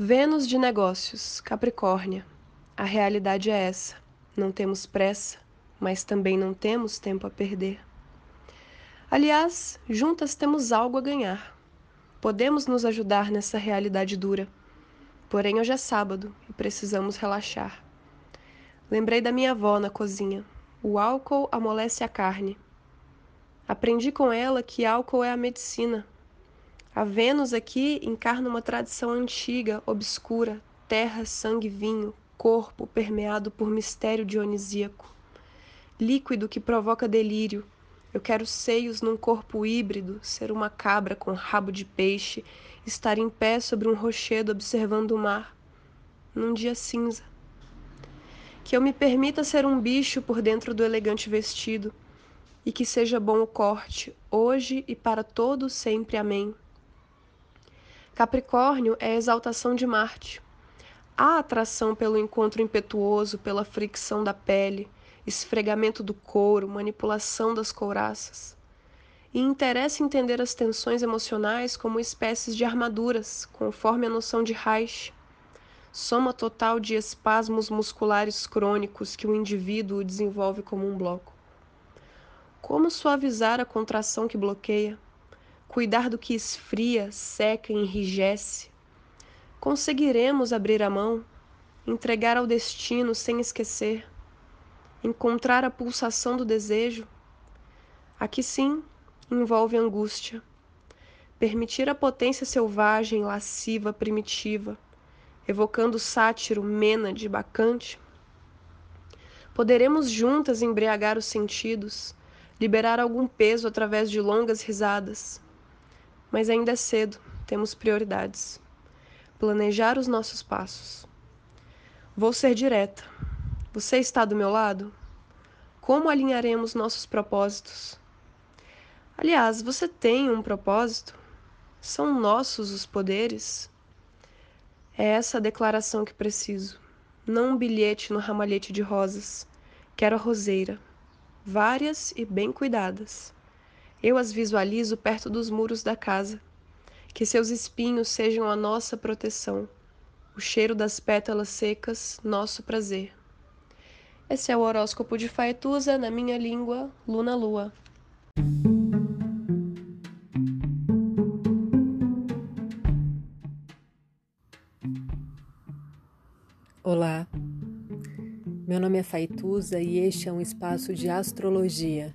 Vênus de Negócios, Capricórnia. A realidade é essa. Não temos pressa, mas também não temos tempo a perder. Aliás, juntas temos algo a ganhar. Podemos nos ajudar nessa realidade dura. Porém, hoje é sábado e precisamos relaxar. Lembrei da minha avó na cozinha. O álcool amolece a carne. Aprendi com ela que álcool é a medicina. A Vênus aqui encarna uma tradição antiga, obscura, terra, sangue, vinho, corpo permeado por mistério dionisíaco. Líquido que provoca delírio. Eu quero seios num corpo híbrido, ser uma cabra com rabo de peixe, estar em pé sobre um rochedo observando o mar, num dia cinza. Que eu me permita ser um bicho por dentro do elegante vestido, e que seja bom o corte, hoje e para todo sempre. Amém. Capricórnio é a exaltação de Marte. Há atração pelo encontro impetuoso, pela fricção da pele, esfregamento do couro, manipulação das couraças. E interessa entender as tensões emocionais como espécies de armaduras, conforme a noção de Reich, soma total de espasmos musculares crônicos que o indivíduo desenvolve como um bloco. Como suavizar a contração que bloqueia? Cuidar do que esfria, seca e enrijece. Conseguiremos abrir a mão, entregar ao destino sem esquecer, encontrar a pulsação do desejo? Aqui sim envolve angústia. Permitir a potência selvagem, lasciva, primitiva, evocando sátiro, de bacante? Poderemos juntas embriagar os sentidos, liberar algum peso através de longas risadas, mas ainda é cedo, temos prioridades. Planejar os nossos passos. Vou ser direta. Você está do meu lado? Como alinharemos nossos propósitos? Aliás, você tem um propósito? São nossos os poderes? É essa a declaração que preciso, não um bilhete no ramalhete de rosas. Quero a roseira, várias e bem cuidadas. Eu as visualizo perto dos muros da casa. Que seus espinhos sejam a nossa proteção, o cheiro das pétalas secas, nosso prazer. Esse é o horóscopo de Faetusa na minha língua, Luna Lua. Olá, meu nome é Faituza e este é um espaço de astrologia